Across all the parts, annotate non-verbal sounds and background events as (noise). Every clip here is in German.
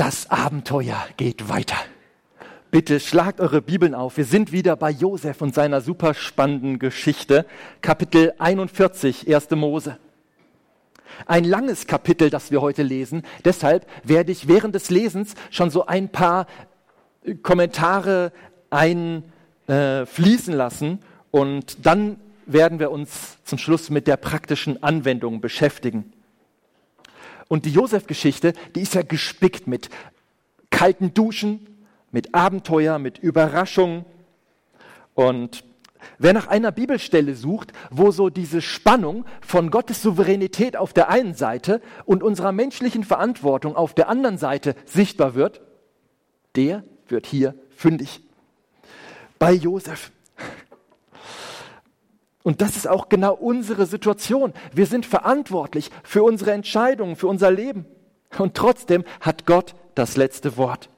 Das Abenteuer geht weiter. Bitte schlagt eure Bibeln auf. Wir sind wieder bei Josef und seiner super spannenden Geschichte. Kapitel 41, 1. Mose. Ein langes Kapitel, das wir heute lesen. Deshalb werde ich während des Lesens schon so ein paar Kommentare einfließen lassen und dann werden wir uns zum Schluss mit der praktischen Anwendung beschäftigen. Und die Josef-Geschichte, die ist ja gespickt mit kalten Duschen, mit Abenteuer, mit Überraschungen. Und wer nach einer Bibelstelle sucht, wo so diese Spannung von Gottes Souveränität auf der einen Seite und unserer menschlichen Verantwortung auf der anderen Seite sichtbar wird, der wird hier fündig. Bei Josef. Und das ist auch genau unsere Situation. Wir sind verantwortlich für unsere Entscheidungen, für unser Leben. Und trotzdem hat Gott das letzte Wort.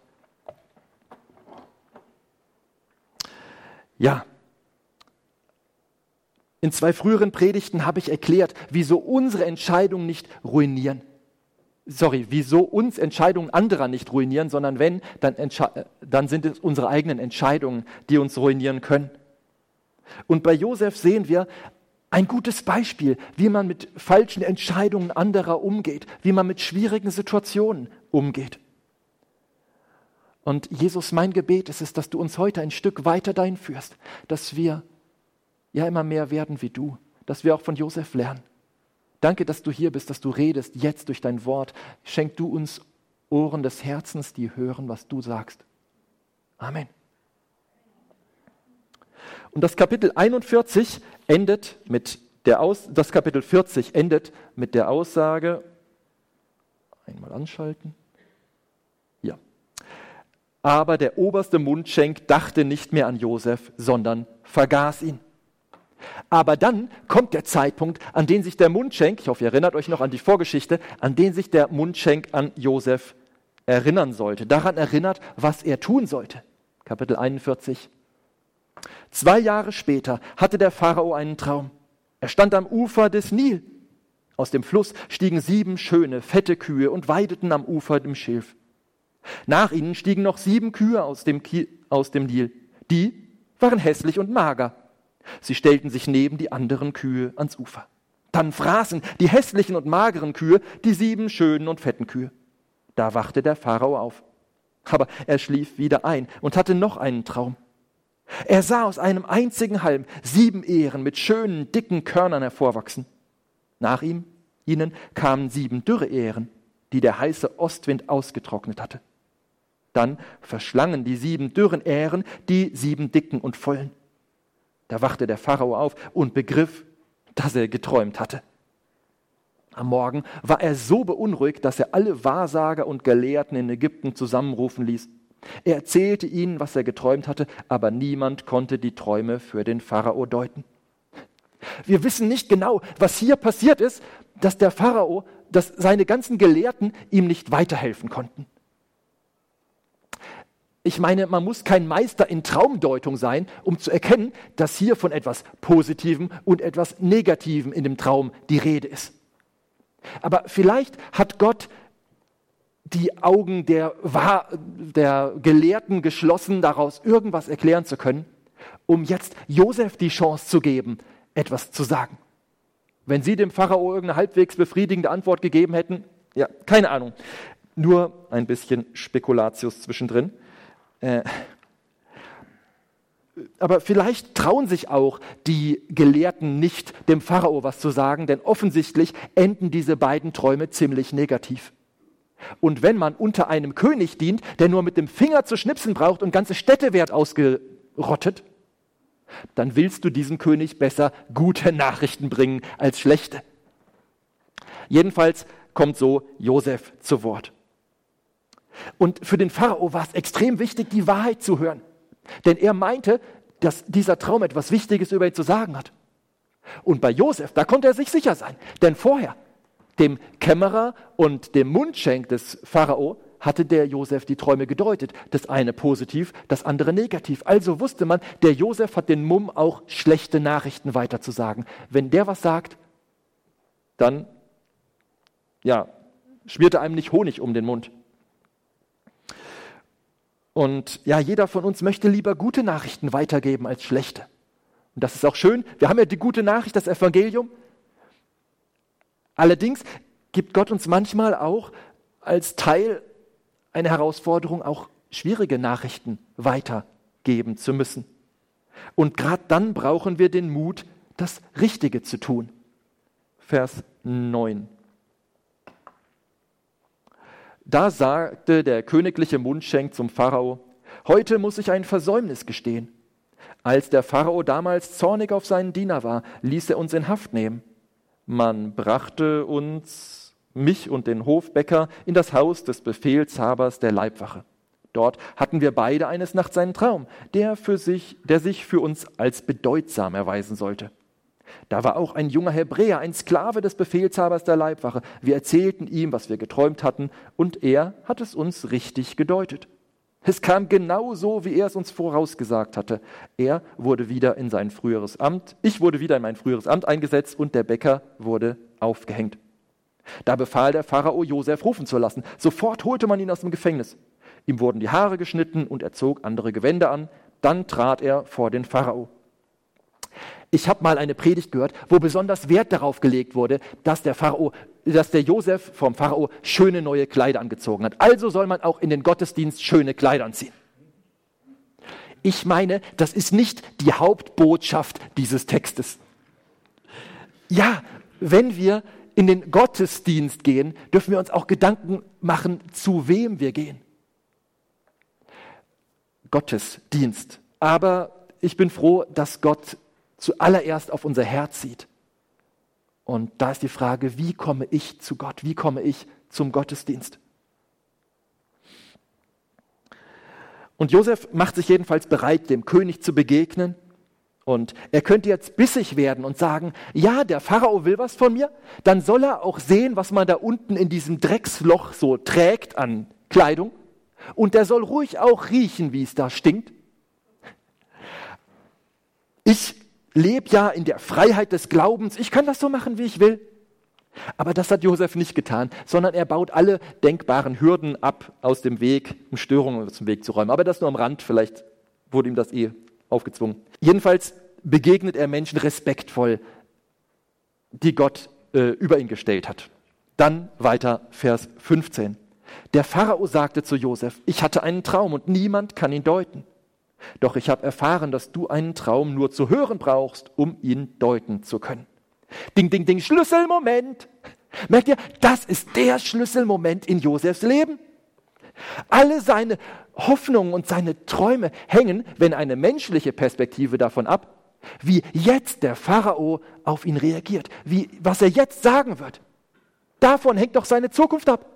Ja, in zwei früheren Predigten habe ich erklärt, wieso unsere Entscheidungen nicht ruinieren. Sorry, wieso uns Entscheidungen anderer nicht ruinieren, sondern wenn, dann, dann sind es unsere eigenen Entscheidungen, die uns ruinieren können. Und bei Josef sehen wir ein gutes Beispiel, wie man mit falschen Entscheidungen anderer umgeht, wie man mit schwierigen Situationen umgeht. Und Jesus, mein Gebet ist es, dass du uns heute ein Stück weiter dahin führst, dass wir ja immer mehr werden wie du, dass wir auch von Josef lernen. Danke, dass du hier bist, dass du redest jetzt durch dein Wort. Schenk du uns Ohren des Herzens, die hören, was du sagst. Amen. Und das Kapitel 41 endet mit der Aus, das Kapitel 40 endet mit der Aussage, einmal anschalten. Ja. Aber der oberste Mundschenk dachte nicht mehr an Josef, sondern vergaß ihn. Aber dann kommt der Zeitpunkt, an den sich der Mundschenk, ich hoffe, ihr erinnert euch noch an die Vorgeschichte, an den sich der Mundschenk an Josef erinnern sollte, daran erinnert, was er tun sollte. Kapitel 41, Zwei Jahre später hatte der Pharao einen Traum. Er stand am Ufer des Nil. Aus dem Fluss stiegen sieben schöne, fette Kühe und weideten am Ufer im Schilf. Nach ihnen stiegen noch sieben Kühe aus dem, Ki aus dem Nil. Die waren hässlich und mager. Sie stellten sich neben die anderen Kühe ans Ufer. Dann fraßen die hässlichen und mageren Kühe die sieben schönen und fetten Kühe. Da wachte der Pharao auf. Aber er schlief wieder ein und hatte noch einen Traum. Er sah aus einem einzigen Halm sieben Ähren mit schönen, dicken Körnern hervorwachsen. Nach ihm, ihnen, kamen sieben dürre Ähren, die der heiße Ostwind ausgetrocknet hatte. Dann verschlangen die sieben dürren Ähren die sieben dicken und vollen. Da wachte der Pharao auf und begriff, dass er geträumt hatte. Am Morgen war er so beunruhigt, dass er alle Wahrsager und Gelehrten in Ägypten zusammenrufen ließ. Er erzählte ihnen, was er geträumt hatte, aber niemand konnte die Träume für den Pharao deuten. Wir wissen nicht genau, was hier passiert ist, dass der Pharao, dass seine ganzen Gelehrten ihm nicht weiterhelfen konnten. Ich meine, man muss kein Meister in Traumdeutung sein, um zu erkennen, dass hier von etwas Positivem und etwas Negativem in dem Traum die Rede ist. Aber vielleicht hat Gott die Augen der, der Gelehrten geschlossen, daraus irgendwas erklären zu können, um jetzt Josef die Chance zu geben, etwas zu sagen. Wenn sie dem Pharao irgendeine halbwegs befriedigende Antwort gegeben hätten, ja, keine Ahnung. Nur ein bisschen Spekulatius zwischendrin. Äh, aber vielleicht trauen sich auch die Gelehrten nicht, dem Pharao was zu sagen, denn offensichtlich enden diese beiden Träume ziemlich negativ. Und wenn man unter einem König dient, der nur mit dem Finger zu schnipsen braucht und ganze Städte wird ausgerottet, dann willst du diesem König besser gute Nachrichten bringen als schlechte. Jedenfalls kommt so Josef zu Wort. Und für den Pharao war es extrem wichtig, die Wahrheit zu hören. Denn er meinte, dass dieser Traum etwas Wichtiges über ihn zu sagen hat. Und bei Josef, da konnte er sich sicher sein. Denn vorher dem Kämmerer und dem Mundschenk des Pharao hatte der Josef die Träume gedeutet. Das eine positiv, das andere negativ. Also wusste man, der Josef hat den Mumm auch schlechte Nachrichten weiterzusagen. Wenn der was sagt, dann, ja, schmiert er einem nicht Honig um den Mund. Und ja, jeder von uns möchte lieber gute Nachrichten weitergeben als schlechte. Und das ist auch schön. Wir haben ja die gute Nachricht, das Evangelium. Allerdings gibt Gott uns manchmal auch als Teil eine Herausforderung, auch schwierige Nachrichten weitergeben zu müssen. Und gerade dann brauchen wir den Mut, das Richtige zu tun. Vers 9. Da sagte der königliche Mundschenk zum Pharao, heute muss ich ein Versäumnis gestehen. Als der Pharao damals zornig auf seinen Diener war, ließ er uns in Haft nehmen. Man brachte uns, mich und den Hofbäcker, in das Haus des Befehlshabers der Leibwache. Dort hatten wir beide eines Nachts einen Traum, der, für sich, der sich für uns als bedeutsam erweisen sollte. Da war auch ein junger Hebräer, ein Sklave des Befehlshabers der Leibwache. Wir erzählten ihm, was wir geträumt hatten, und er hat es uns richtig gedeutet. Es kam genau so, wie er es uns vorausgesagt hatte. Er wurde wieder in sein früheres Amt, ich wurde wieder in mein früheres Amt eingesetzt und der Bäcker wurde aufgehängt. Da befahl der Pharao, Josef rufen zu lassen. Sofort holte man ihn aus dem Gefängnis. Ihm wurden die Haare geschnitten und er zog andere Gewänder an. Dann trat er vor den Pharao. Ich habe mal eine Predigt gehört, wo besonders Wert darauf gelegt wurde, dass der Pharao, dass der Josef vom Pharao schöne neue Kleider angezogen hat. Also soll man auch in den Gottesdienst schöne Kleider anziehen. Ich meine, das ist nicht die Hauptbotschaft dieses Textes. Ja, wenn wir in den Gottesdienst gehen, dürfen wir uns auch Gedanken machen, zu wem wir gehen. Gottesdienst. Aber ich bin froh, dass Gott zuallererst auf unser Herz sieht. Und da ist die Frage, wie komme ich zu Gott? Wie komme ich zum Gottesdienst? Und Josef macht sich jedenfalls bereit, dem König zu begegnen. Und er könnte jetzt bissig werden und sagen, ja, der Pharao will was von mir, dann soll er auch sehen, was man da unten in diesem Drecksloch so trägt an Kleidung. Und der soll ruhig auch riechen, wie es da stinkt. Ich lebe ja in der Freiheit des Glaubens, ich kann das so machen, wie ich will. Aber das hat Josef nicht getan, sondern er baut alle denkbaren Hürden ab aus dem Weg, um Störungen aus dem Weg zu räumen. Aber das nur am Rand, vielleicht wurde ihm das eh aufgezwungen. Jedenfalls begegnet er Menschen respektvoll, die Gott äh, über ihn gestellt hat. Dann weiter Vers 15. Der Pharao sagte zu Josef, ich hatte einen Traum und niemand kann ihn deuten. Doch ich habe erfahren, dass du einen Traum nur zu hören brauchst, um ihn deuten zu können. Ding, ding, ding, Schlüsselmoment. Merkt ihr, das ist der Schlüsselmoment in Josefs Leben. Alle seine Hoffnungen und seine Träume hängen, wenn eine menschliche Perspektive davon ab, wie jetzt der Pharao auf ihn reagiert, wie, was er jetzt sagen wird. Davon hängt doch seine Zukunft ab.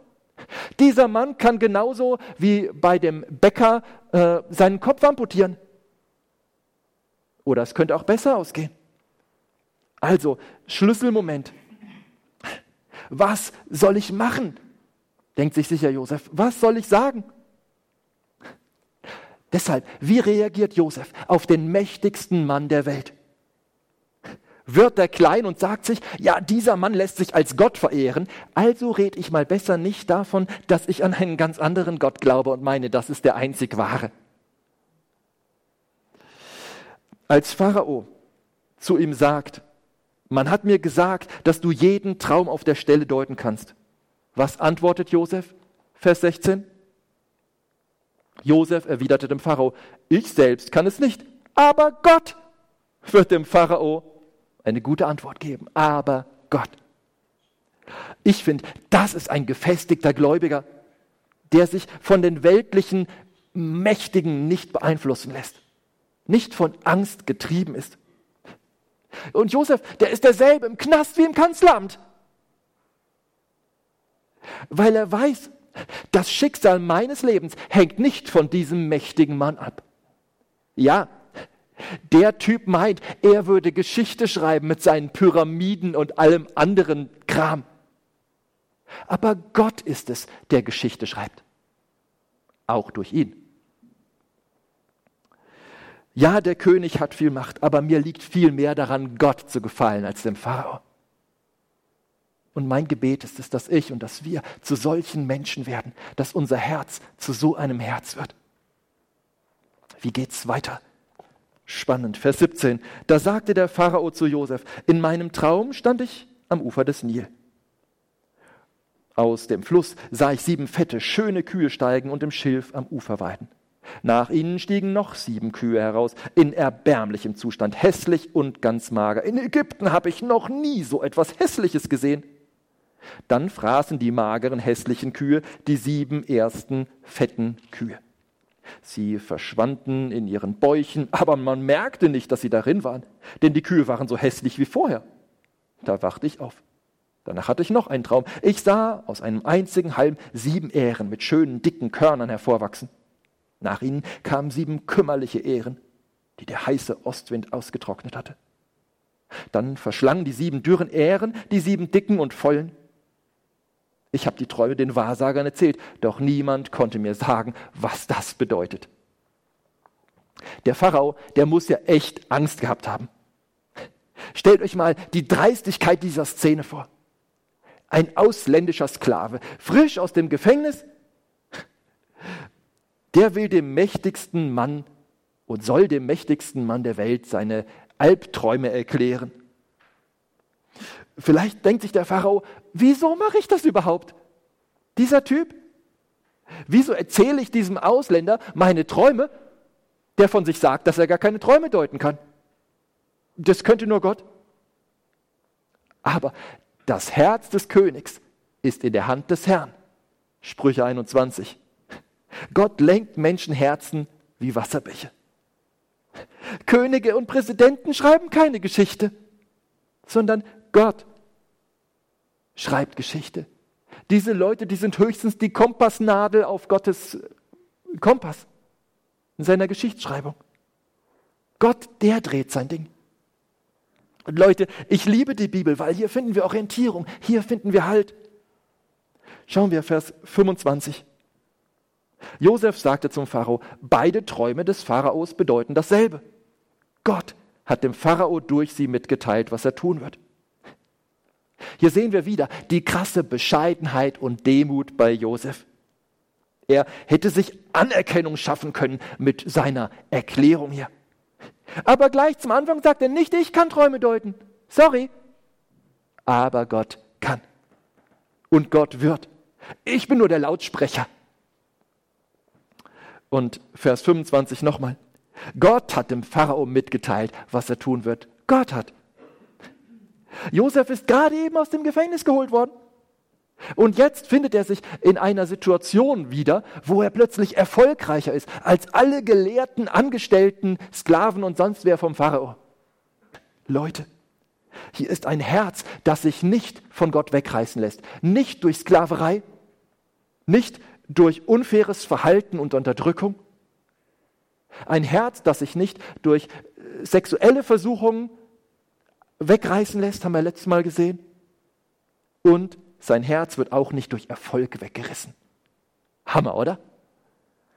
Dieser Mann kann genauso wie bei dem Bäcker äh, seinen Kopf amputieren. Oder es könnte auch besser ausgehen. Also, Schlüsselmoment. Was soll ich machen? Denkt sich sicher Josef. Was soll ich sagen? Deshalb, wie reagiert Josef auf den mächtigsten Mann der Welt? Wird er klein und sagt sich, ja, dieser Mann lässt sich als Gott verehren, also red ich mal besser nicht davon, dass ich an einen ganz anderen Gott glaube und meine, das ist der einzig wahre. Als Pharao zu ihm sagt, man hat mir gesagt, dass du jeden Traum auf der Stelle deuten kannst. Was antwortet Josef? Vers 16. Josef erwiderte dem Pharao, ich selbst kann es nicht, aber Gott wird dem Pharao eine gute Antwort geben. Aber Gott. Ich finde, das ist ein gefestigter Gläubiger, der sich von den weltlichen Mächtigen nicht beeinflussen lässt, nicht von Angst getrieben ist. Und Josef, der ist derselbe im Knast wie im Kanzleramt, weil er weiß, das Schicksal meines Lebens hängt nicht von diesem mächtigen Mann ab. Ja, der Typ meint, er würde Geschichte schreiben mit seinen Pyramiden und allem anderen Kram. Aber Gott ist es, der Geschichte schreibt. Auch durch ihn. Ja, der König hat viel Macht, aber mir liegt viel mehr daran, Gott zu gefallen als dem Pharao. Und mein Gebet ist es, dass ich und dass wir zu solchen Menschen werden, dass unser Herz zu so einem Herz wird. Wie geht's weiter? Spannend. Vers 17. Da sagte der Pharao zu Josef, in meinem Traum stand ich am Ufer des Nil. Aus dem Fluss sah ich sieben fette, schöne Kühe steigen und im Schilf am Ufer weiden. Nach ihnen stiegen noch sieben Kühe heraus, in erbärmlichem Zustand, hässlich und ganz mager. In Ägypten habe ich noch nie so etwas Hässliches gesehen. Dann fraßen die mageren, hässlichen Kühe die sieben ersten fetten Kühe. Sie verschwanden in ihren Bäuchen, (laughs) aber man merkte nicht, dass sie darin waren, denn die Kühe waren so hässlich wie vorher. Da wachte ich auf. Danach hatte ich noch einen Traum. Ich sah aus einem einzigen Halm sieben Ähren mit schönen, dicken Körnern hervorwachsen. Nach ihnen kamen sieben kümmerliche Ähren, die der heiße Ostwind ausgetrocknet hatte. Dann verschlangen die sieben dürren Ähren die sieben dicken und vollen. Ich habe die Träume den Wahrsagern erzählt, doch niemand konnte mir sagen, was das bedeutet. Der Pharao, der muss ja echt Angst gehabt haben. Stellt euch mal die Dreistigkeit dieser Szene vor ein ausländischer Sklave, frisch aus dem Gefängnis, der will dem mächtigsten Mann und soll dem mächtigsten Mann der Welt seine Albträume erklären. Vielleicht denkt sich der Pharao, wieso mache ich das überhaupt? Dieser Typ? Wieso erzähle ich diesem Ausländer meine Träume, der von sich sagt, dass er gar keine Träume deuten kann? Das könnte nur Gott. Aber das Herz des Königs ist in der Hand des Herrn. Sprüche 21. Gott lenkt Menschenherzen wie Wasserbäche. Könige und Präsidenten schreiben keine Geschichte, sondern Gott schreibt Geschichte. Diese Leute, die sind höchstens die Kompassnadel auf Gottes Kompass in seiner Geschichtsschreibung. Gott, der dreht sein Ding. Und Leute, ich liebe die Bibel, weil hier finden wir Orientierung, hier finden wir Halt. Schauen wir Vers 25. Josef sagte zum Pharao, beide Träume des Pharaos bedeuten dasselbe. Gott hat dem Pharao durch sie mitgeteilt, was er tun wird. Hier sehen wir wieder die krasse Bescheidenheit und Demut bei Josef. Er hätte sich Anerkennung schaffen können mit seiner Erklärung hier. Aber gleich zum Anfang sagt er, nicht ich kann Träume deuten. Sorry. Aber Gott kann. Und Gott wird. Ich bin nur der Lautsprecher. Und Vers 25 nochmal. Gott hat dem Pharao mitgeteilt, was er tun wird. Gott hat. Josef ist gerade eben aus dem Gefängnis geholt worden. Und jetzt findet er sich in einer Situation wieder, wo er plötzlich erfolgreicher ist als alle gelehrten Angestellten, Sklaven und sonst wer vom Pharao. Leute, hier ist ein Herz, das sich nicht von Gott wegreißen lässt. Nicht durch Sklaverei, nicht durch unfaires Verhalten und Unterdrückung. Ein Herz, das sich nicht durch äh, sexuelle Versuchungen wegreißen lässt, haben wir letztes Mal gesehen. Und sein Herz wird auch nicht durch Erfolg weggerissen. Hammer, oder?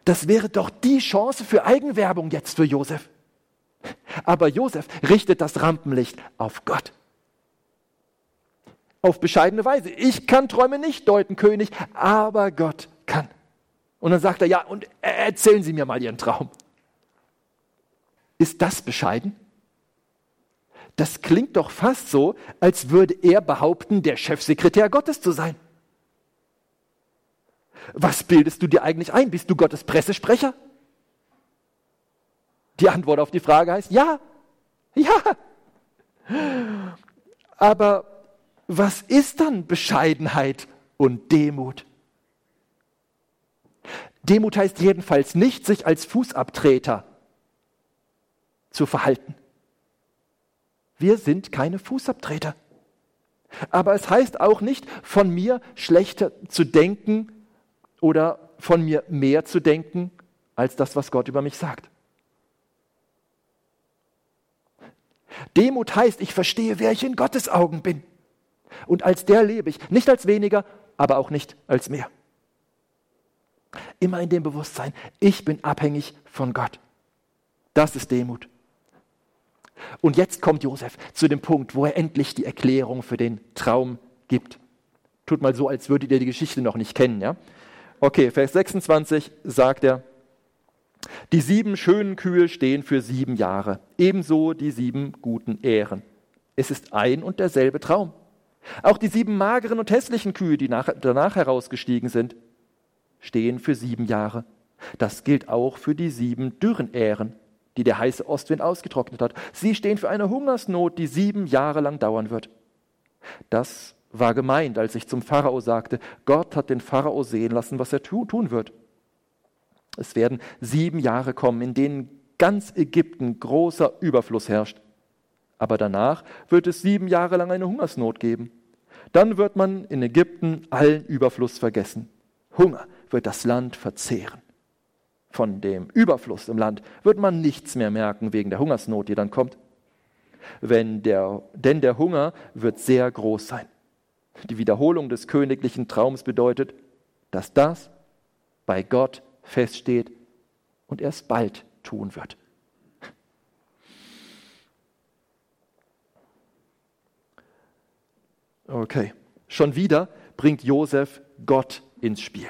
Das wäre doch die Chance für Eigenwerbung jetzt für Josef. Aber Josef richtet das Rampenlicht auf Gott. Auf bescheidene Weise. Ich kann Träume nicht deuten, König, aber Gott kann. Und dann sagt er, ja, und erzählen Sie mir mal Ihren Traum. Ist das bescheiden? Das klingt doch fast so, als würde er behaupten, der Chefsekretär Gottes zu sein. Was bildest du dir eigentlich ein? Bist du Gottes Pressesprecher? Die Antwort auf die Frage heißt ja. Ja. Aber was ist dann Bescheidenheit und Demut? Demut heißt jedenfalls nicht, sich als Fußabtreter zu verhalten. Wir sind keine Fußabtreter. Aber es heißt auch nicht, von mir schlechter zu denken oder von mir mehr zu denken als das, was Gott über mich sagt. Demut heißt, ich verstehe, wer ich in Gottes Augen bin. Und als der lebe ich, nicht als weniger, aber auch nicht als mehr. Immer in dem Bewusstsein, ich bin abhängig von Gott. Das ist Demut. Und jetzt kommt Josef zu dem Punkt, wo er endlich die Erklärung für den Traum gibt. Tut mal so, als würdet ihr die Geschichte noch nicht kennen. Ja? Okay, Vers 26 sagt er, Die sieben schönen Kühe stehen für sieben Jahre, ebenso die sieben guten Ähren. Es ist ein und derselbe Traum. Auch die sieben mageren und hässlichen Kühe, die nach, danach herausgestiegen sind, stehen für sieben Jahre. Das gilt auch für die sieben dürren Ähren, die der heiße Ostwind ausgetrocknet hat. Sie stehen für eine Hungersnot, die sieben Jahre lang dauern wird. Das war gemeint, als ich zum Pharao sagte, Gott hat den Pharao sehen lassen, was er tun wird. Es werden sieben Jahre kommen, in denen ganz Ägypten großer Überfluss herrscht. Aber danach wird es sieben Jahre lang eine Hungersnot geben. Dann wird man in Ägypten allen Überfluss vergessen. Hunger wird das Land verzehren. Von dem Überfluss im Land wird man nichts mehr merken wegen der Hungersnot, die dann kommt. Wenn der, denn der Hunger wird sehr groß sein. Die Wiederholung des königlichen Traums bedeutet, dass das bei Gott feststeht und er es bald tun wird. Okay, schon wieder bringt Josef Gott ins Spiel.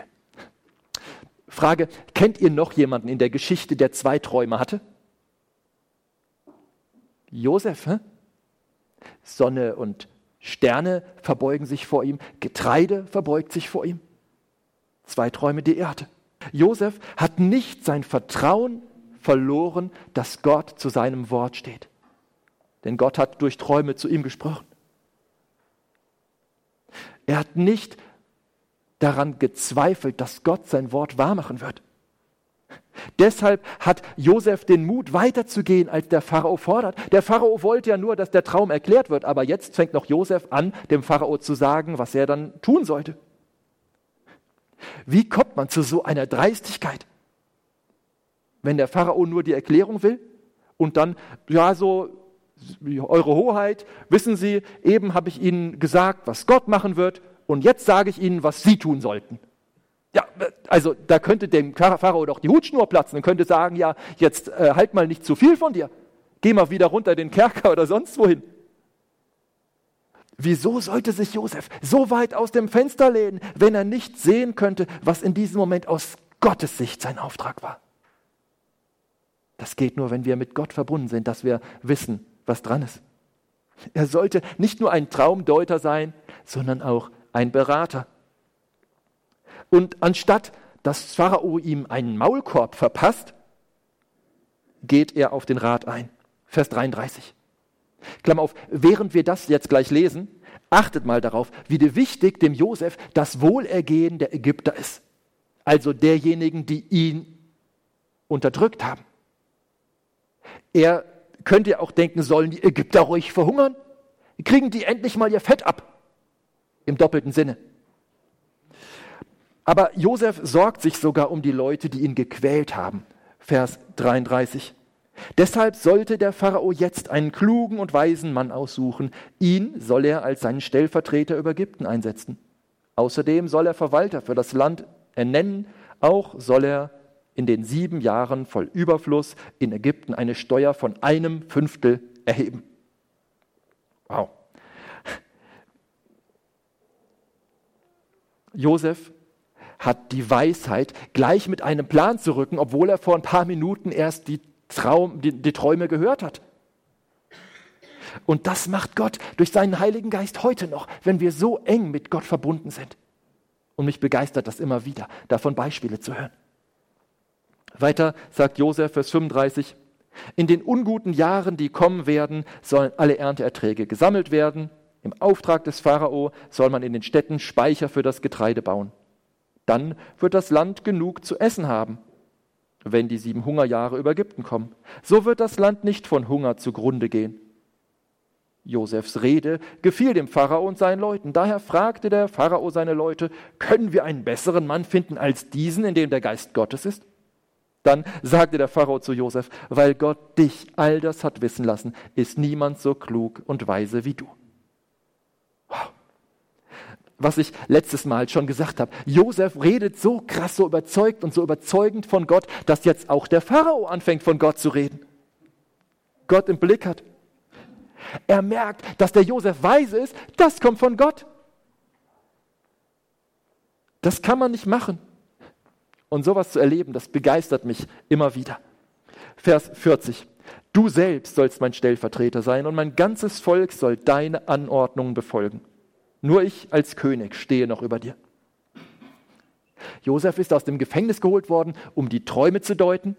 Frage, kennt ihr noch jemanden in der Geschichte, der zwei Träume hatte? Josef, hä? Sonne und Sterne verbeugen sich vor ihm, Getreide verbeugt sich vor ihm. Zwei Träume, die er hatte. Josef hat nicht sein Vertrauen verloren, dass Gott zu seinem Wort steht. Denn Gott hat durch Träume zu ihm gesprochen. Er hat nicht daran gezweifelt, dass Gott sein Wort wahrmachen wird. Deshalb hat Josef den Mut, weiterzugehen, als der Pharao fordert. Der Pharao wollte ja nur, dass der Traum erklärt wird, aber jetzt fängt noch Josef an, dem Pharao zu sagen, was er dann tun sollte. Wie kommt man zu so einer Dreistigkeit? Wenn der Pharao nur die Erklärung will und dann, ja, so, Eure Hoheit, wissen Sie, eben habe ich Ihnen gesagt, was Gott machen wird und jetzt sage ich Ihnen, was Sie tun sollten. Ja, also da könnte dem Pharao doch die Hutschnur platzen und könnte sagen, ja, jetzt äh, halt mal nicht zu viel von dir. Geh mal wieder runter den Kerker oder sonst wohin. Wieso sollte sich Josef so weit aus dem Fenster lehnen, wenn er nicht sehen könnte, was in diesem Moment aus Gottes Sicht sein Auftrag war? Das geht nur, wenn wir mit Gott verbunden sind, dass wir wissen, was dran ist. Er sollte nicht nur ein Traumdeuter sein, sondern auch ein Berater. Und anstatt dass Pharao ihm einen Maulkorb verpasst, geht er auf den Rat ein. Vers 33. Klammer auf, während wir das jetzt gleich lesen, achtet mal darauf, wie wichtig dem Josef das Wohlergehen der Ägypter ist. Also derjenigen, die ihn unterdrückt haben. Er könnte auch denken, sollen die Ägypter ruhig verhungern? Kriegen die endlich mal ihr Fett ab? Im doppelten Sinne. Aber Josef sorgt sich sogar um die Leute, die ihn gequält haben. Vers 33. Deshalb sollte der Pharao jetzt einen klugen und weisen Mann aussuchen. Ihn soll er als seinen Stellvertreter über Ägypten einsetzen. Außerdem soll er Verwalter für das Land ernennen. Auch soll er in den sieben Jahren voll Überfluss in Ägypten eine Steuer von einem Fünftel erheben. Wow. Josef hat die Weisheit, gleich mit einem Plan zu rücken, obwohl er vor ein paar Minuten erst die, Traum, die, die Träume gehört hat. Und das macht Gott durch seinen Heiligen Geist heute noch, wenn wir so eng mit Gott verbunden sind. Und mich begeistert das immer wieder, davon Beispiele zu hören. Weiter sagt Josef, Vers 35, in den unguten Jahren, die kommen werden, sollen alle Ernteerträge gesammelt werden. Im Auftrag des Pharao soll man in den Städten Speicher für das Getreide bauen. Dann wird das Land genug zu essen haben, wenn die sieben Hungerjahre über Ägypten kommen. So wird das Land nicht von Hunger zugrunde gehen. Josefs Rede gefiel dem Pharao und seinen Leuten. Daher fragte der Pharao seine Leute, können wir einen besseren Mann finden als diesen, in dem der Geist Gottes ist? Dann sagte der Pharao zu Josef, weil Gott dich all das hat wissen lassen, ist niemand so klug und weise wie du was ich letztes Mal schon gesagt habe. Josef redet so krass, so überzeugt und so überzeugend von Gott, dass jetzt auch der Pharao anfängt von Gott zu reden. Gott im Blick hat. Er merkt, dass der Josef weise ist, das kommt von Gott. Das kann man nicht machen. Und sowas zu erleben, das begeistert mich immer wieder. Vers 40. Du selbst sollst mein Stellvertreter sein und mein ganzes Volk soll deine Anordnungen befolgen. Nur ich als König stehe noch über dir. Josef ist aus dem Gefängnis geholt worden, um die Träume zu deuten.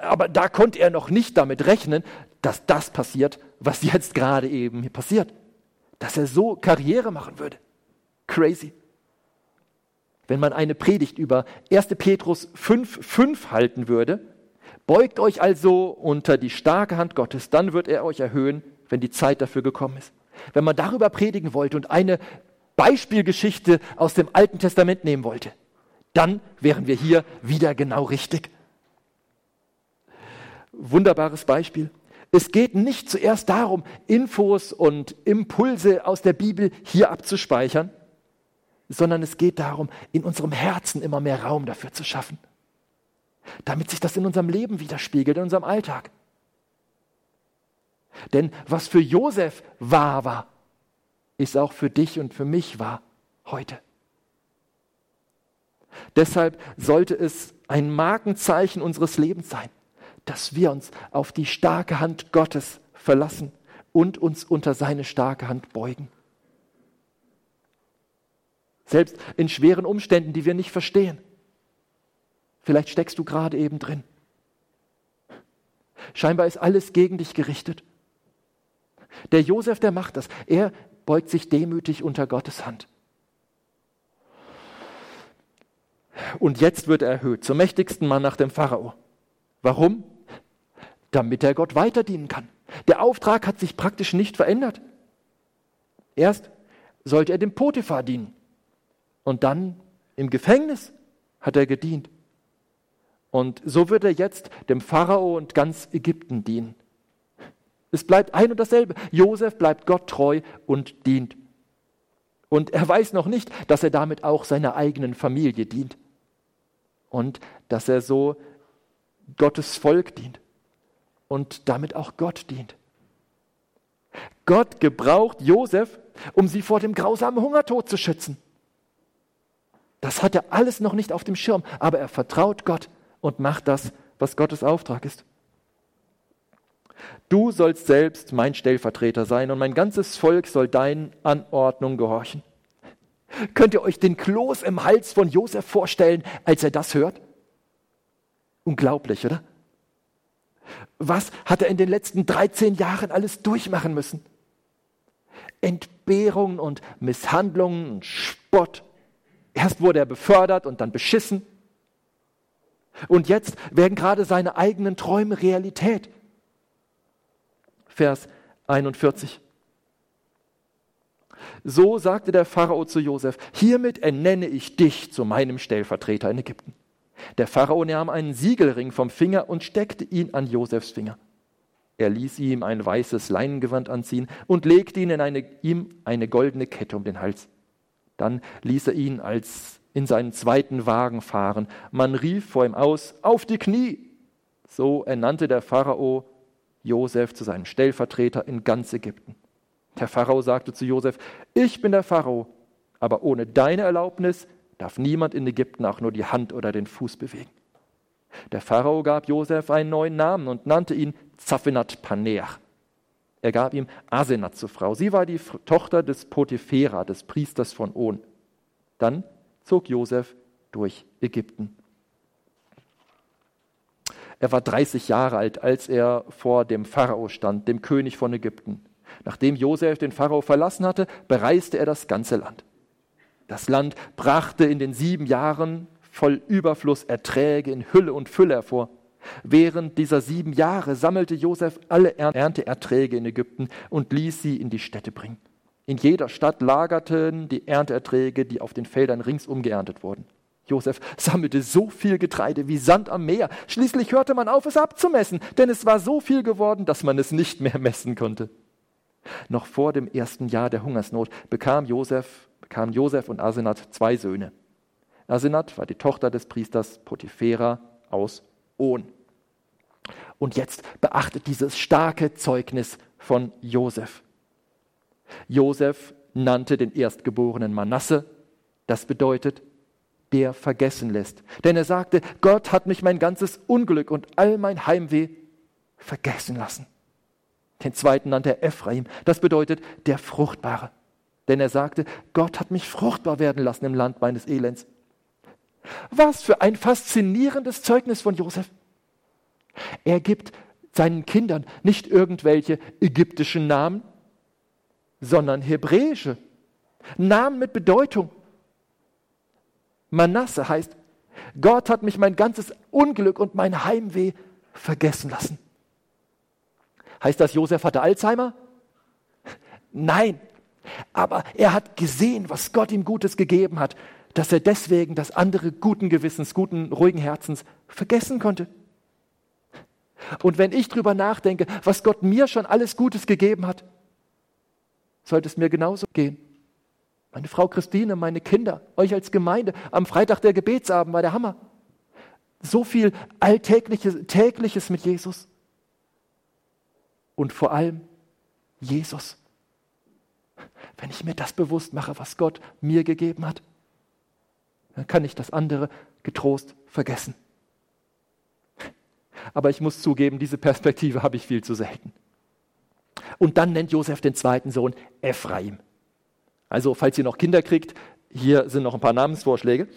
Aber da konnte er noch nicht damit rechnen, dass das passiert, was jetzt gerade eben passiert. Dass er so Karriere machen würde. Crazy. Wenn man eine Predigt über 1. Petrus 5,5 halten würde, beugt euch also unter die starke Hand Gottes, dann wird er euch erhöhen, wenn die Zeit dafür gekommen ist. Wenn man darüber predigen wollte und eine Beispielgeschichte aus dem Alten Testament nehmen wollte, dann wären wir hier wieder genau richtig. Wunderbares Beispiel. Es geht nicht zuerst darum, Infos und Impulse aus der Bibel hier abzuspeichern, sondern es geht darum, in unserem Herzen immer mehr Raum dafür zu schaffen, damit sich das in unserem Leben widerspiegelt, in unserem Alltag. Denn was für Josef wahr war, ist auch für dich und für mich wahr heute. Deshalb sollte es ein Markenzeichen unseres Lebens sein, dass wir uns auf die starke Hand Gottes verlassen und uns unter seine starke Hand beugen. Selbst in schweren Umständen, die wir nicht verstehen. Vielleicht steckst du gerade eben drin. Scheinbar ist alles gegen dich gerichtet. Der Josef, der macht das. Er beugt sich demütig unter Gottes Hand. Und jetzt wird er erhöht zum mächtigsten Mann nach dem Pharao. Warum? Damit er Gott weiter dienen kann. Der Auftrag hat sich praktisch nicht verändert. Erst sollte er dem Potiphar dienen. Und dann im Gefängnis hat er gedient. Und so wird er jetzt dem Pharao und ganz Ägypten dienen. Es bleibt ein und dasselbe. Josef bleibt Gott treu und dient. Und er weiß noch nicht, dass er damit auch seiner eigenen Familie dient. Und dass er so Gottes Volk dient. Und damit auch Gott dient. Gott gebraucht Josef, um sie vor dem grausamen Hungertod zu schützen. Das hat er alles noch nicht auf dem Schirm, aber er vertraut Gott und macht das, was Gottes Auftrag ist. Du sollst selbst mein Stellvertreter sein und mein ganzes Volk soll deinen Anordnungen gehorchen. Könnt ihr euch den Kloß im Hals von Josef vorstellen, als er das hört? Unglaublich, oder? Was hat er in den letzten 13 Jahren alles durchmachen müssen? Entbehrungen und Misshandlungen und Spott. Erst wurde er befördert und dann beschissen. Und jetzt werden gerade seine eigenen Träume Realität. Vers 41. So sagte der Pharao zu Josef, hiermit ernenne ich dich zu meinem Stellvertreter in Ägypten. Der Pharao nahm einen Siegelring vom Finger und steckte ihn an Josefs Finger. Er ließ ihm ein weißes Leinengewand anziehen und legte ihn in eine, ihm eine goldene Kette um den Hals. Dann ließ er ihn als in seinen zweiten Wagen fahren. Man rief vor ihm aus, auf die Knie! So ernannte der Pharao Josef zu seinem Stellvertreter in ganz Ägypten. Der Pharao sagte zu Josef, ich bin der Pharao, aber ohne deine Erlaubnis darf niemand in Ägypten auch nur die Hand oder den Fuß bewegen. Der Pharao gab Josef einen neuen Namen und nannte ihn Zaphenat Paneach. Er gab ihm Asenat zur Frau. Sie war die Tochter des Potiphera, des Priesters von On. Dann zog Josef durch Ägypten. Er war 30 Jahre alt, als er vor dem Pharao stand, dem König von Ägypten. Nachdem Josef den Pharao verlassen hatte, bereiste er das ganze Land. Das Land brachte in den sieben Jahren voll Überfluss Erträge in Hülle und Fülle hervor. Während dieser sieben Jahre sammelte Josef alle Ernteerträge in Ägypten und ließ sie in die Städte bringen. In jeder Stadt lagerten die Ernteerträge, die auf den Feldern ringsum geerntet wurden. Josef sammelte so viel Getreide wie Sand am Meer. Schließlich hörte man auf, es abzumessen, denn es war so viel geworden, dass man es nicht mehr messen konnte. Noch vor dem ersten Jahr der Hungersnot bekam Josef, bekamen Josef und Asenat zwei Söhne. Asenat war die Tochter des Priesters Potiphera aus On. Und jetzt beachtet dieses starke Zeugnis von Josef. Josef nannte den Erstgeborenen Manasse, das bedeutet der vergessen lässt. Denn er sagte, Gott hat mich mein ganzes Unglück und all mein Heimweh vergessen lassen. Den zweiten nannte er Ephraim. Das bedeutet der Fruchtbare. Denn er sagte, Gott hat mich fruchtbar werden lassen im Land meines Elends. Was für ein faszinierendes Zeugnis von Josef. Er gibt seinen Kindern nicht irgendwelche ägyptischen Namen, sondern hebräische Namen mit Bedeutung. Manasse heißt, Gott hat mich mein ganzes Unglück und mein Heimweh vergessen lassen. Heißt das, Josef hatte Alzheimer? Nein, aber er hat gesehen, was Gott ihm Gutes gegeben hat, dass er deswegen das andere guten Gewissens, guten, ruhigen Herzens vergessen konnte. Und wenn ich drüber nachdenke, was Gott mir schon alles Gutes gegeben hat, sollte es mir genauso gehen. Meine Frau Christine, meine Kinder, euch als Gemeinde, am Freitag der Gebetsabend war der Hammer. So viel Alltägliches Tägliches mit Jesus. Und vor allem Jesus. Wenn ich mir das bewusst mache, was Gott mir gegeben hat, dann kann ich das andere getrost vergessen. Aber ich muss zugeben, diese Perspektive habe ich viel zu selten. Und dann nennt Josef den zweiten Sohn Ephraim. Also, falls ihr noch Kinder kriegt, hier sind noch ein paar Namensvorschläge.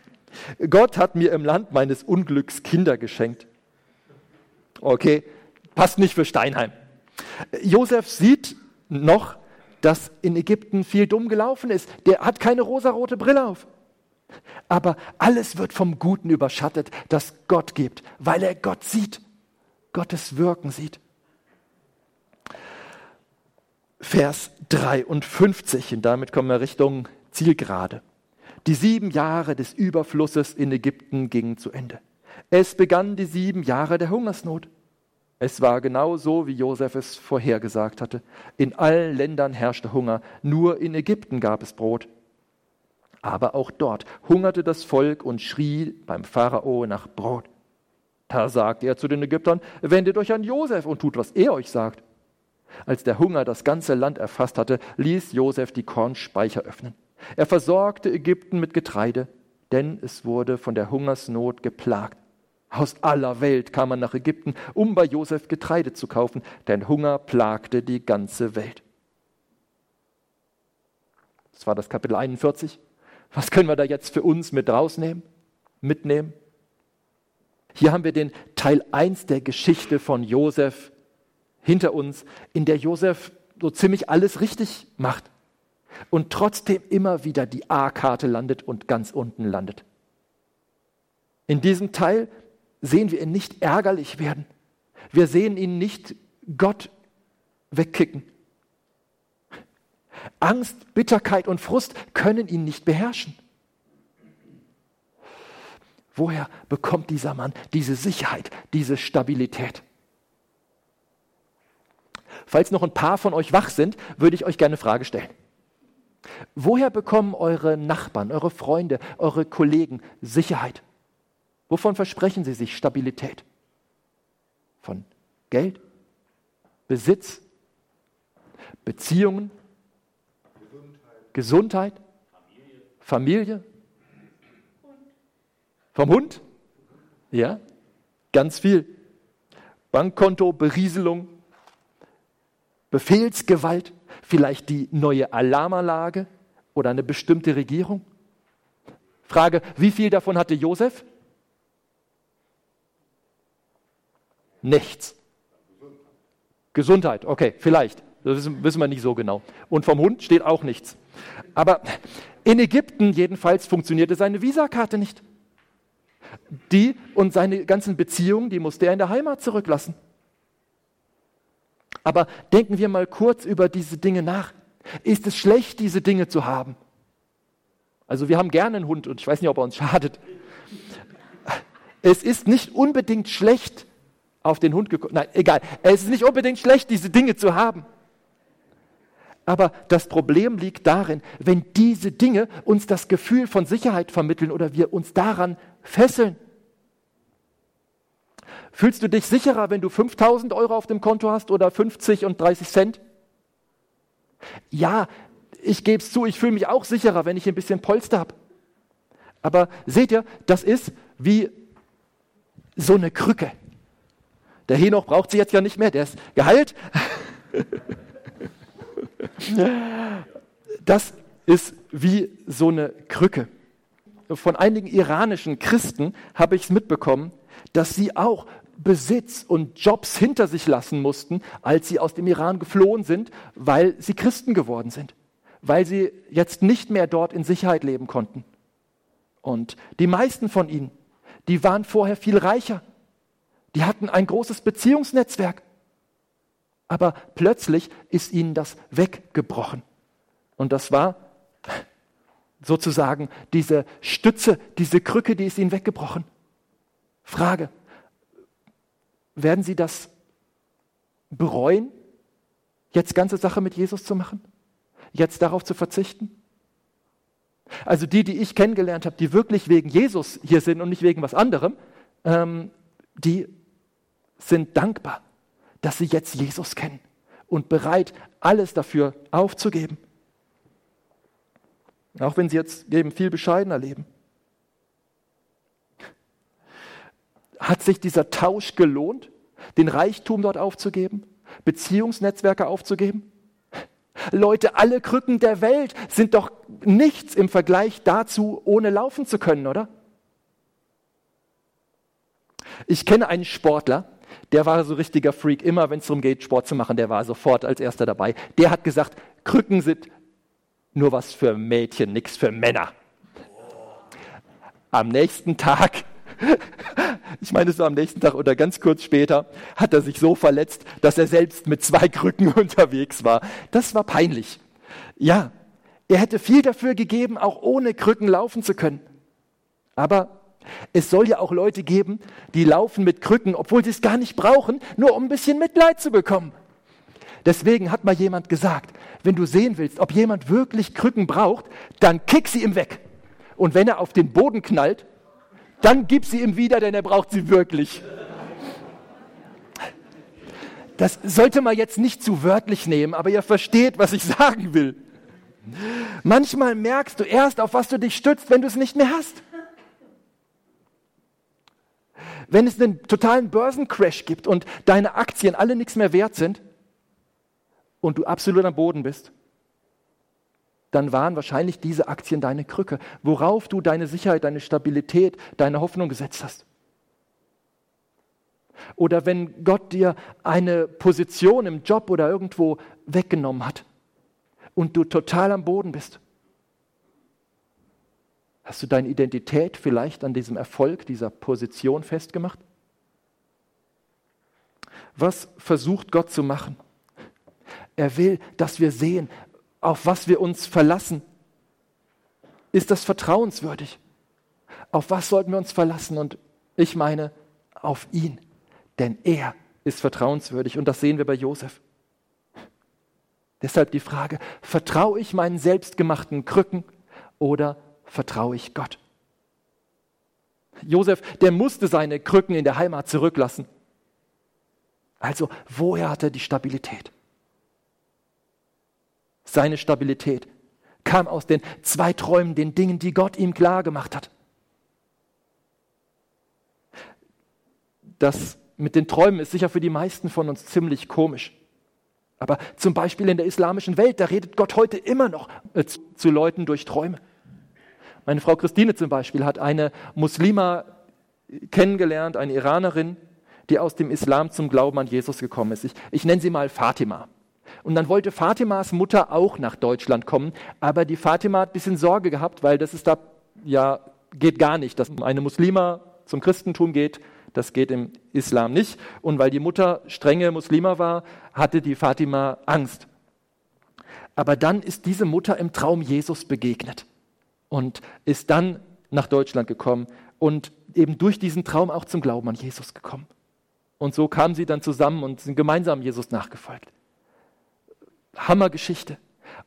(laughs) Gott hat mir im Land meines Unglücks Kinder geschenkt. Okay, passt nicht für Steinheim. Josef sieht noch, dass in Ägypten viel dumm gelaufen ist. Der hat keine rosarote Brille auf. Aber alles wird vom Guten überschattet, das Gott gibt, weil er Gott sieht, Gottes Wirken sieht. Vers 53, und damit kommen wir Richtung Zielgerade. Die sieben Jahre des Überflusses in Ägypten gingen zu Ende. Es begannen die sieben Jahre der Hungersnot. Es war genau so, wie Josef es vorhergesagt hatte. In allen Ländern herrschte Hunger, nur in Ägypten gab es Brot. Aber auch dort hungerte das Volk und schrie beim Pharao nach Brot. Da sagte er zu den Ägyptern, wendet euch an Josef und tut, was er euch sagt. Als der Hunger das ganze Land erfasst hatte, ließ Josef die Kornspeicher öffnen. Er versorgte Ägypten mit Getreide, denn es wurde von der Hungersnot geplagt. Aus aller Welt kam man nach Ägypten, um bei Josef Getreide zu kaufen, denn Hunger plagte die ganze Welt. Das war das Kapitel 41. Was können wir da jetzt für uns mit rausnehmen, mitnehmen? Hier haben wir den Teil 1 der Geschichte von Josef hinter uns, in der Josef so ziemlich alles richtig macht und trotzdem immer wieder die A-Karte landet und ganz unten landet. In diesem Teil sehen wir ihn nicht ärgerlich werden. Wir sehen ihn nicht Gott wegkicken. Angst, Bitterkeit und Frust können ihn nicht beherrschen. Woher bekommt dieser Mann diese Sicherheit, diese Stabilität? Falls noch ein paar von euch wach sind, würde ich euch gerne eine Frage stellen. Woher bekommen eure Nachbarn, eure Freunde, eure Kollegen Sicherheit? Wovon versprechen sie sich Stabilität? Von Geld, Besitz, Beziehungen, Gesundheit, Familie, vom Hund? Ja, ganz viel. Bankkonto, Berieselung, Befehlsgewalt, vielleicht die neue Alarmanlage oder eine bestimmte Regierung? Frage, wie viel davon hatte Josef? Nichts. Gesundheit, okay, vielleicht. Das wissen, wissen wir nicht so genau. Und vom Hund steht auch nichts. Aber in Ägypten jedenfalls funktionierte seine Visakarte nicht. Die und seine ganzen Beziehungen, die musste er in der Heimat zurücklassen. Aber denken wir mal kurz über diese Dinge nach. Ist es schlecht, diese Dinge zu haben? Also wir haben gerne einen Hund und ich weiß nicht, ob er uns schadet. Es ist nicht unbedingt schlecht, auf den Hund gekommen. Nein, egal. Es ist nicht unbedingt schlecht, diese Dinge zu haben. Aber das Problem liegt darin, wenn diese Dinge uns das Gefühl von Sicherheit vermitteln oder wir uns daran fesseln. Fühlst du dich sicherer, wenn du 5000 Euro auf dem Konto hast oder 50 und 30 Cent? Ja, ich gebe es zu, ich fühle mich auch sicherer, wenn ich ein bisschen Polster habe. Aber seht ihr, das ist wie so eine Krücke. Der Henoch braucht sie jetzt ja nicht mehr, der ist geheilt. (laughs) Das ist wie so eine Krücke. Von einigen iranischen Christen habe ich es mitbekommen, dass sie auch Besitz und Jobs hinter sich lassen mussten, als sie aus dem Iran geflohen sind, weil sie Christen geworden sind, weil sie jetzt nicht mehr dort in Sicherheit leben konnten. Und die meisten von ihnen, die waren vorher viel reicher, die hatten ein großes Beziehungsnetzwerk, aber plötzlich ist ihnen das weggebrochen. Und das war sozusagen diese Stütze, diese Krücke, die ist ihnen weggebrochen. Frage, werden Sie das bereuen, jetzt ganze Sache mit Jesus zu machen? Jetzt darauf zu verzichten? Also die, die ich kennengelernt habe, die wirklich wegen Jesus hier sind und nicht wegen was anderem, ähm, die sind dankbar, dass sie jetzt Jesus kennen und bereit, alles dafür aufzugeben. Auch wenn sie jetzt eben viel bescheidener leben. Hat sich dieser Tausch gelohnt, den Reichtum dort aufzugeben, Beziehungsnetzwerke aufzugeben? Leute, alle Krücken der Welt sind doch nichts im Vergleich dazu, ohne laufen zu können, oder? Ich kenne einen Sportler, der war so richtiger Freak. Immer wenn es darum geht, Sport zu machen, der war sofort als erster dabei. Der hat gesagt, Krücken sind nur was für Mädchen, nichts für Männer. Am nächsten Tag (laughs) ich meine, es war am nächsten Tag oder ganz kurz später, hat er sich so verletzt, dass er selbst mit zwei Krücken (laughs) unterwegs war. Das war peinlich. Ja, er hätte viel dafür gegeben, auch ohne Krücken laufen zu können. Aber es soll ja auch Leute geben, die laufen mit Krücken, obwohl sie es gar nicht brauchen, nur um ein bisschen Mitleid zu bekommen. Deswegen hat mal jemand gesagt, wenn du sehen willst, ob jemand wirklich Krücken braucht, dann kick sie ihm weg. Und wenn er auf den Boden knallt, dann gib sie ihm wieder, denn er braucht sie wirklich. Das sollte man jetzt nicht zu wörtlich nehmen, aber ihr versteht, was ich sagen will. Manchmal merkst du erst, auf was du dich stützt, wenn du es nicht mehr hast. Wenn es einen totalen Börsencrash gibt und deine Aktien alle nichts mehr wert sind und du absolut am Boden bist, dann waren wahrscheinlich diese Aktien deine Krücke, worauf du deine Sicherheit, deine Stabilität, deine Hoffnung gesetzt hast. Oder wenn Gott dir eine Position im Job oder irgendwo weggenommen hat und du total am Boden bist. Hast du deine Identität vielleicht an diesem Erfolg, dieser Position festgemacht? Was versucht Gott zu machen? Er will, dass wir sehen, auf was wir uns verlassen, ist das vertrauenswürdig? Auf was sollten wir uns verlassen? Und ich meine, auf ihn. Denn er ist vertrauenswürdig und das sehen wir bei Josef. Deshalb die Frage, vertraue ich meinen selbstgemachten Krücken oder vertraue ich Gott? Josef, der musste seine Krücken in der Heimat zurücklassen. Also, woher hat er die Stabilität? Seine Stabilität kam aus den zwei Träumen, den Dingen, die Gott ihm klar gemacht hat. Das mit den Träumen ist sicher für die meisten von uns ziemlich komisch. Aber zum Beispiel in der islamischen Welt, da redet Gott heute immer noch äh, zu, Leuten durch Träume. Meine Frau Christine zum Beispiel hat eine Muslima kennengelernt, eine Iranerin, die aus dem Islam zum Glauben an Jesus gekommen ist. Ich, ich nenne sie mal Fatima. Und dann wollte Fatimas Mutter auch nach Deutschland kommen, aber die Fatima hat ein bisschen Sorge gehabt, weil das ist da, ja, geht gar nicht, dass eine Muslima zum Christentum geht, das geht im Islam nicht. Und weil die Mutter strenge Muslima war, hatte die Fatima Angst. Aber dann ist diese Mutter im Traum Jesus begegnet und ist dann nach Deutschland gekommen und eben durch diesen Traum auch zum Glauben an Jesus gekommen. Und so kamen sie dann zusammen und sind gemeinsam Jesus nachgefolgt. Hammergeschichte.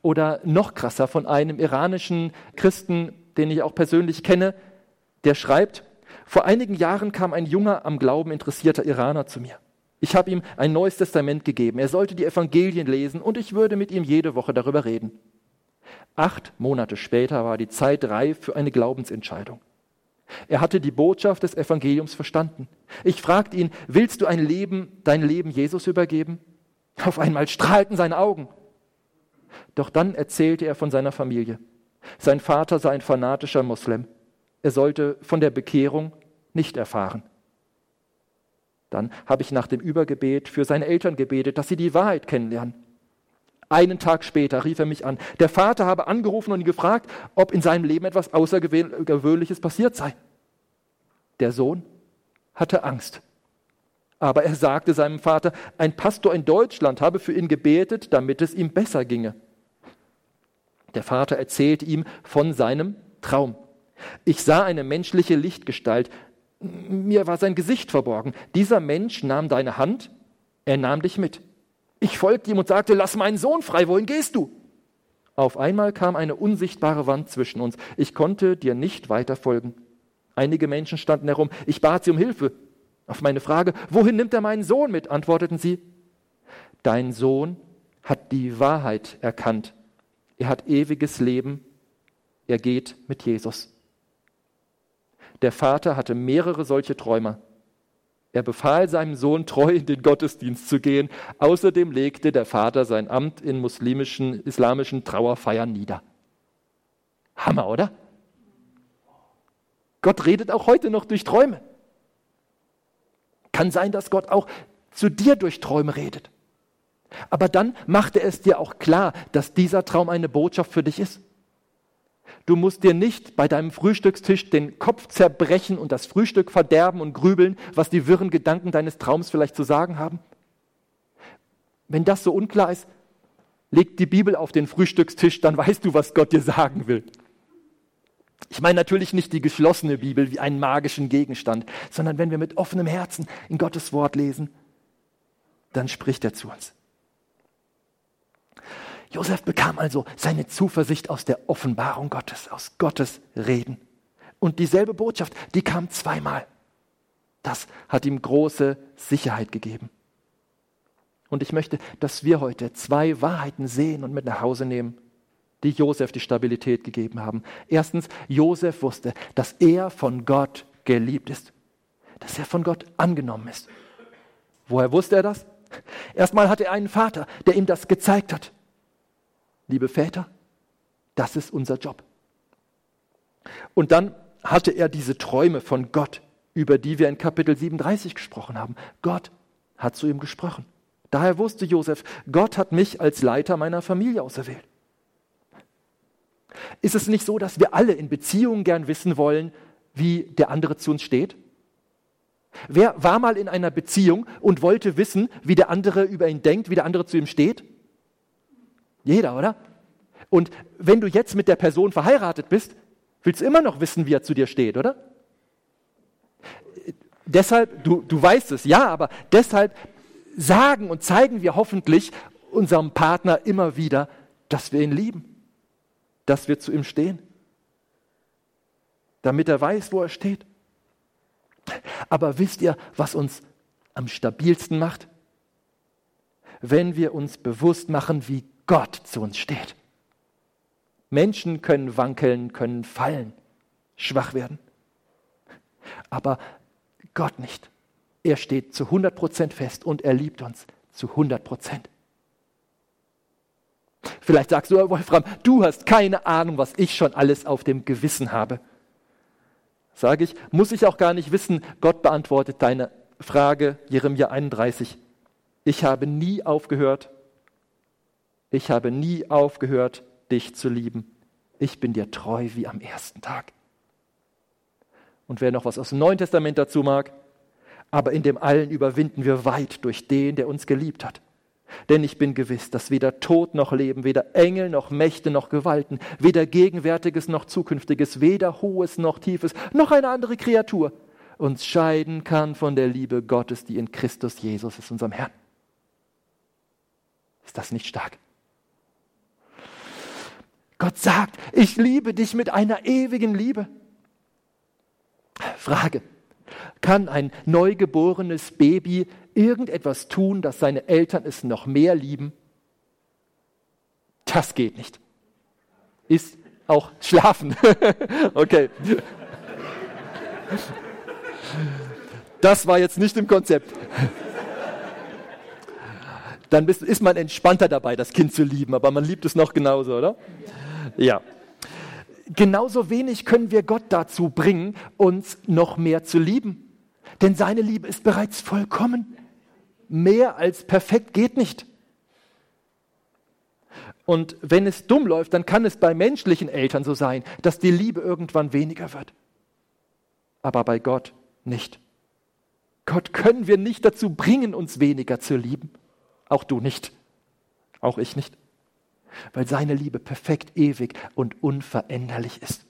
Oder noch krasser von einem iranischen Christen, den ich auch persönlich kenne, der schreibt, vor einigen Jahren kam ein junger, am Glauben interessierter Iraner zu mir. Ich habe ihm ein neues Testament gegeben. Er sollte die Evangelien lesen und ich würde mit ihm jede Woche darüber reden. Acht Monate später war die Zeit reif für eine Glaubensentscheidung. Er hatte die Botschaft des Evangeliums verstanden. Ich fragte ihn, willst du ein Leben, dein Leben Jesus übergeben? Auf einmal strahlten seine Augen. Doch dann erzählte er von seiner Familie. Sein Vater sei ein fanatischer Moslem. Er sollte von der Bekehrung nicht erfahren. Dann habe ich nach dem Übergebet für seine Eltern gebetet, dass sie die Wahrheit kennenlernen. Einen Tag später rief er mich an. Der Vater habe angerufen und ihn gefragt, ob in seinem Leben etwas Außergewöhnliches passiert sei. Der Sohn hatte Angst. Aber er sagte seinem Vater, ein Pastor in Deutschland habe für ihn gebetet, damit es ihm besser ginge. Der Vater erzählte ihm von seinem Traum. Ich sah eine menschliche Lichtgestalt. Mir war sein Gesicht verborgen. Dieser Mensch nahm deine Hand, er nahm dich mit. Ich folgte ihm und sagte, lass meinen Sohn frei, wohin gehst du? Auf einmal kam eine unsichtbare Wand zwischen uns. Ich konnte dir nicht weiter folgen. Einige Menschen standen herum. Ich bat sie um Hilfe. Auf meine Frage, wohin nimmt er meinen Sohn mit, antworteten sie, dein Sohn hat die Wahrheit erkannt. Er hat ewiges Leben. Er geht mit Jesus. Der Vater hatte mehrere solche Träume. Er befahl seinem Sohn, treu in den Gottesdienst zu gehen. Außerdem legte der Vater sein Amt in muslimischen, islamischen Trauerfeiern nieder. Hammer, oder? Gott redet auch heute noch durch Träume. Kann sein, dass Gott auch zu dir durch Träume redet. Aber dann macht er es dir auch klar, dass dieser Traum eine Botschaft für dich ist. Du musst dir nicht bei deinem Frühstückstisch den Kopf zerbrechen und das Frühstück verderben und grübeln, was die wirren Gedanken deines Traums vielleicht zu sagen haben. Wenn das so unklar ist, leg die Bibel auf den Frühstückstisch, dann weißt du, was Gott dir sagen will. Ich meine natürlich nicht die geschlossene Bibel wie einen magischen Gegenstand, sondern wenn wir mit offenem Herzen in Gottes Wort lesen, dann spricht er zu uns. Josef bekam also seine Zuversicht aus der Offenbarung Gottes, aus Gottes Reden. Und dieselbe Botschaft, die kam zweimal. Das hat ihm große Sicherheit gegeben. Und ich möchte, dass wir heute zwei Wahrheiten sehen und mit nach Hause nehmen, die Josef die Stabilität gegeben haben. Erstens, Josef wusste, dass er von Gott geliebt ist, dass er von Gott angenommen ist. Woher wusste er das? Erstmal hatte er einen Vater, der ihm das gezeigt hat liebe Väter, das ist unser Job. Und dann hatte er diese Träume von Gott, über die wir in Kapitel 37 gesprochen haben. Gott hat zu ihm gesprochen. Daher wusste Josef, Gott hat mich als Leiter meiner Familie auserwählt. Ist es nicht so, dass wir alle in Beziehungen gern wissen wollen, wie der andere zu uns steht? Wer war mal in einer Beziehung und wollte wissen, wie der andere über ihn denkt, wie der andere zu ihm steht? Jeder, oder? Und wenn du jetzt mit der Person verheiratet bist, willst du immer noch wissen, wie er zu dir steht, oder? Deshalb, du, du weißt es, ja, aber deshalb sagen und zeigen wir hoffentlich unserem Partner immer wieder, dass wir ihn lieben, dass wir zu ihm stehen, damit er weiß, wo er steht. Aber wisst ihr, was uns am stabilsten macht? Wenn wir uns bewusst machen, wie Gott zu uns steht. Menschen können wankeln, können fallen, schwach werden. Aber Gott nicht. Er steht zu 100 Prozent fest und er liebt uns zu 100 Prozent. Vielleicht sagst du, Wolfram, du hast keine Ahnung, was ich schon alles auf dem Gewissen habe. Sage ich, muss ich auch gar nicht wissen, Gott beantwortet deine Frage, Jeremia 31. Ich habe nie aufgehört, ich habe nie aufgehört, dich zu lieben. Ich bin dir treu wie am ersten Tag. Und wer noch was aus dem Neuen Testament dazu mag, aber in dem allen überwinden wir weit durch den, der uns geliebt hat. Denn ich bin gewiss, dass weder Tod noch Leben, weder Engel noch Mächte noch Gewalten, weder Gegenwärtiges noch Zukünftiges, weder Hohes noch Tiefes, noch eine andere Kreatur uns scheiden kann von der Liebe Gottes, die in Christus Jesus ist, unserem Herrn. Ist das nicht stark? Gott sagt, ich liebe dich mit einer ewigen Liebe. Frage, kann ein neugeborenes Baby irgendetwas tun, dass seine Eltern es noch mehr lieben? Das geht nicht. ist auch schlafen. (laughs) okay. Das war jetzt nicht im Konzept. Dann ist man entspannter dabei, das Kind zu lieben, aber man liebt es noch genauso, oder? Ja. Genauso wenig können wir Gott dazu bringen, uns noch mehr zu lieben. Denn seine Liebe ist bereits vollkommen. Mehr als perfekt geht nicht. Und wenn es dumm läuft, dann kann es bei menschlichen Eltern so sein, dass die Liebe irgendwann weniger wird. Aber bei Gott nicht. Gott können wir nicht dazu bringen, uns weniger zu lieben. Auch du nicht. Auch ich nicht. Weil seine Liebe perfekt, ewig und unveränderlich ist.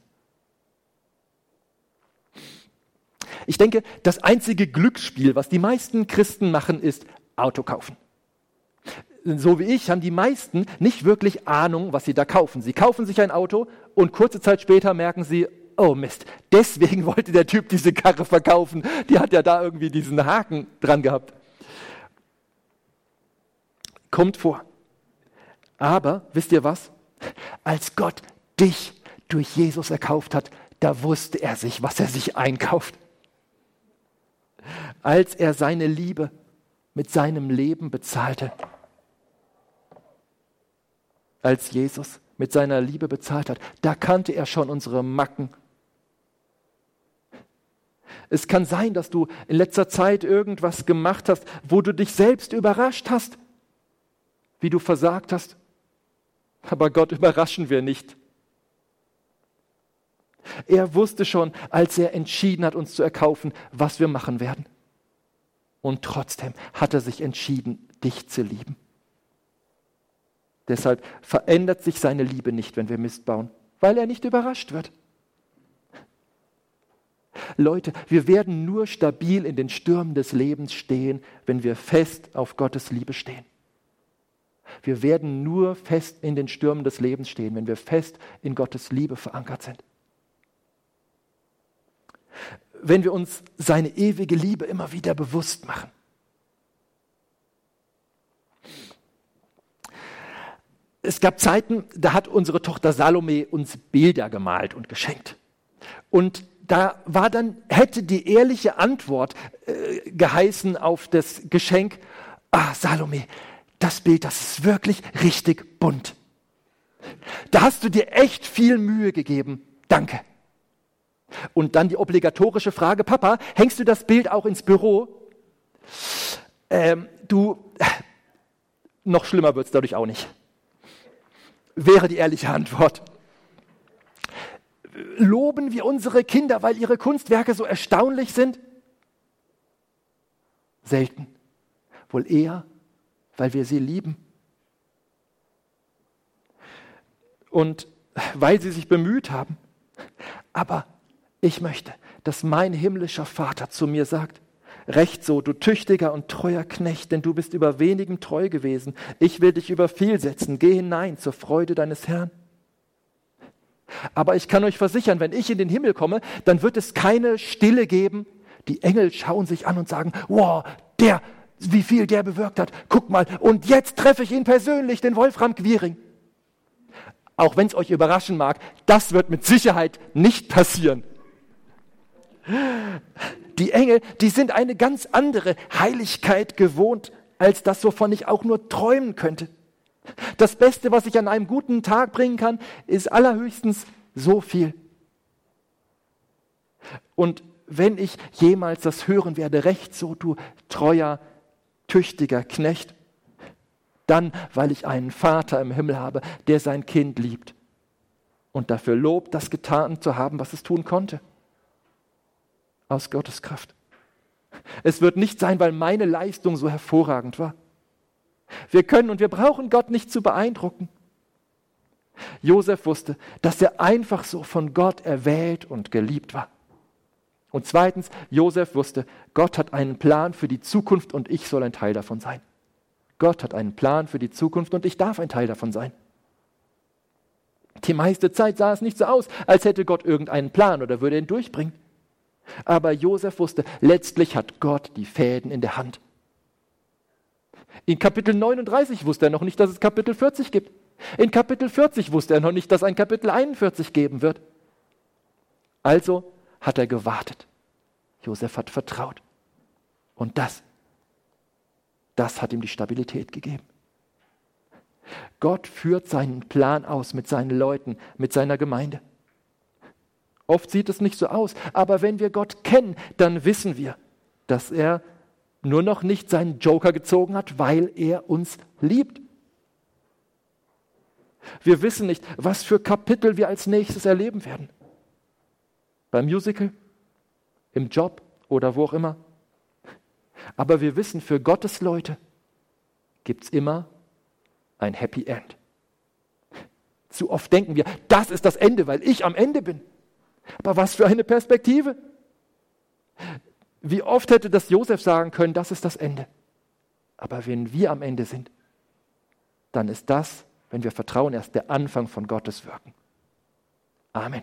Ich denke, das einzige Glücksspiel, was die meisten Christen machen, ist Auto kaufen so wie ich, haben die meisten nicht wirklich Ahnung, was sie da kaufen. Sie kaufen sich ein Auto und kurze Zeit später merken sie, oh Mist, deswegen (laughs) wollte der Typ diese Karre verkaufen. Die hat ja da irgendwie diesen Haken dran gehabt. Kommt vor. Aber wisst ihr was? Als Gott dich durch Jesus erkauft hat, da wusste er sich, was er sich einkauft. Als er seine Liebe mit seinem Leben bezahlte, als Jesus mit seiner Liebe bezahlt hat. Da kannte er schon unsere Macken. Es kann sein, dass du in letzter Zeit irgendwas gemacht hast, wo du dich selbst überrascht hast, wie du versagt hast. Aber Gott überraschen wir nicht. Er wusste schon, als er entschieden hat, uns zu erkaufen, was wir machen werden. Und trotzdem hat er sich entschieden, dich zu lieben. Deshalb verändert sich seine Liebe nicht, wenn wir Mist bauen, weil er nicht überrascht wird. Leute, wir werden nur stabil in den Stürmen des Lebens stehen, wenn wir fest auf Gottes Liebe stehen. Wir werden nur fest in den Stürmen des Lebens stehen, wenn wir fest in Gottes Liebe verankert sind. Wenn wir uns seine ewige Liebe immer wieder bewusst machen. es gab Zeiten, da hat unsere Tochter Salome uns Bilder gemalt und geschenkt. Und da war dann, hätte die ehrliche Antwort äh, geheißen auf das Geschenk, ah, Salome, das Bild, das ist wirklich richtig bunt. Da hast du dir echt viel Mühe gegeben. Danke. Und dann die obligatorische Frage, Papa, hängst du das Bild auch ins Büro? Ähm, du, (laughs) noch schlimmer wird es dadurch auch nicht wäre die ehrliche Antwort. Loben wir unsere Kinder, weil ihre Kunstwerke so erstaunlich sind? Selten. Wohl eher, weil wir sie lieben. Und weil sie sich bemüht haben. Aber ich möchte, dass mein himmlischer Vater zu mir sagt, Recht so, du tüchtiger und treuer Knecht, denn du bist über wenigem treu gewesen. Ich will dich über viel setzen. Geh hinein zur Freude deines Herrn. Aber ich kann euch versichern, wenn ich in den Himmel komme, dann wird es keine Stille geben. Die Engel schauen sich an und sagen, wow, der, wie viel der bewirkt hat. Guck mal, und jetzt treffe ich ihn persönlich, den Wolfram Quiring. Auch wenn es euch überraschen mag, das wird mit Sicherheit nicht passieren. Die Engel, die sind eine ganz andere Heiligkeit gewohnt, als das, wovon ich auch nur träumen könnte. Das Beste, was ich an einem guten Tag bringen kann, ist allerhöchstens so viel. Und wenn ich jemals das hören werde, recht so, du treuer, tüchtiger Knecht, dann, weil ich einen Vater im Himmel habe, der sein Kind liebt und dafür lobt, das getan zu haben, was es tun konnte aus Gottes Kraft. Es wird nicht sein, weil meine Leistung so hervorragend war. Wir können und wir brauchen Gott nicht zu beeindrucken. Josef wusste, dass er einfach so von Gott erwählt und geliebt war. Und zweitens, Josef wusste, Gott hat einen Plan für die Zukunft und ich soll ein Teil davon sein. Gott hat einen Plan für die Zukunft und ich darf ein Teil davon sein. Die meiste Zeit sah es nicht so aus, als hätte Gott irgendeinen Plan oder würde ihn durchbringen. Aber Josef wusste, letztlich hat Gott die Fäden in der Hand. In Kapitel 39 wusste er noch nicht, dass es Kapitel 40 gibt. In Kapitel 40 wusste er noch nicht, dass ein Kapitel 41 geben wird. Also hat er gewartet. Josef hat vertraut. Und das, das hat ihm die Stabilität gegeben. Gott führt seinen Plan aus mit seinen Leuten, mit seiner Gemeinde. Oft sieht es nicht so aus, aber wenn wir Gott kennen, dann wissen wir, dass er nur noch nicht seinen Joker gezogen hat, weil er uns liebt. Wir wissen nicht, was für Kapitel wir als nächstes erleben werden. Beim Musical, im Job oder wo auch immer. Aber wir wissen, für Gottes Leute gibt es immer ein Happy End. Zu oft denken wir, das ist das Ende, weil ich am Ende bin. Aber was für eine Perspektive. Wie oft hätte das Josef sagen können, das ist das Ende. Aber wenn wir am Ende sind, dann ist das wenn wir vertrauen, erst der Anfang von Gottes Wirken. Amen.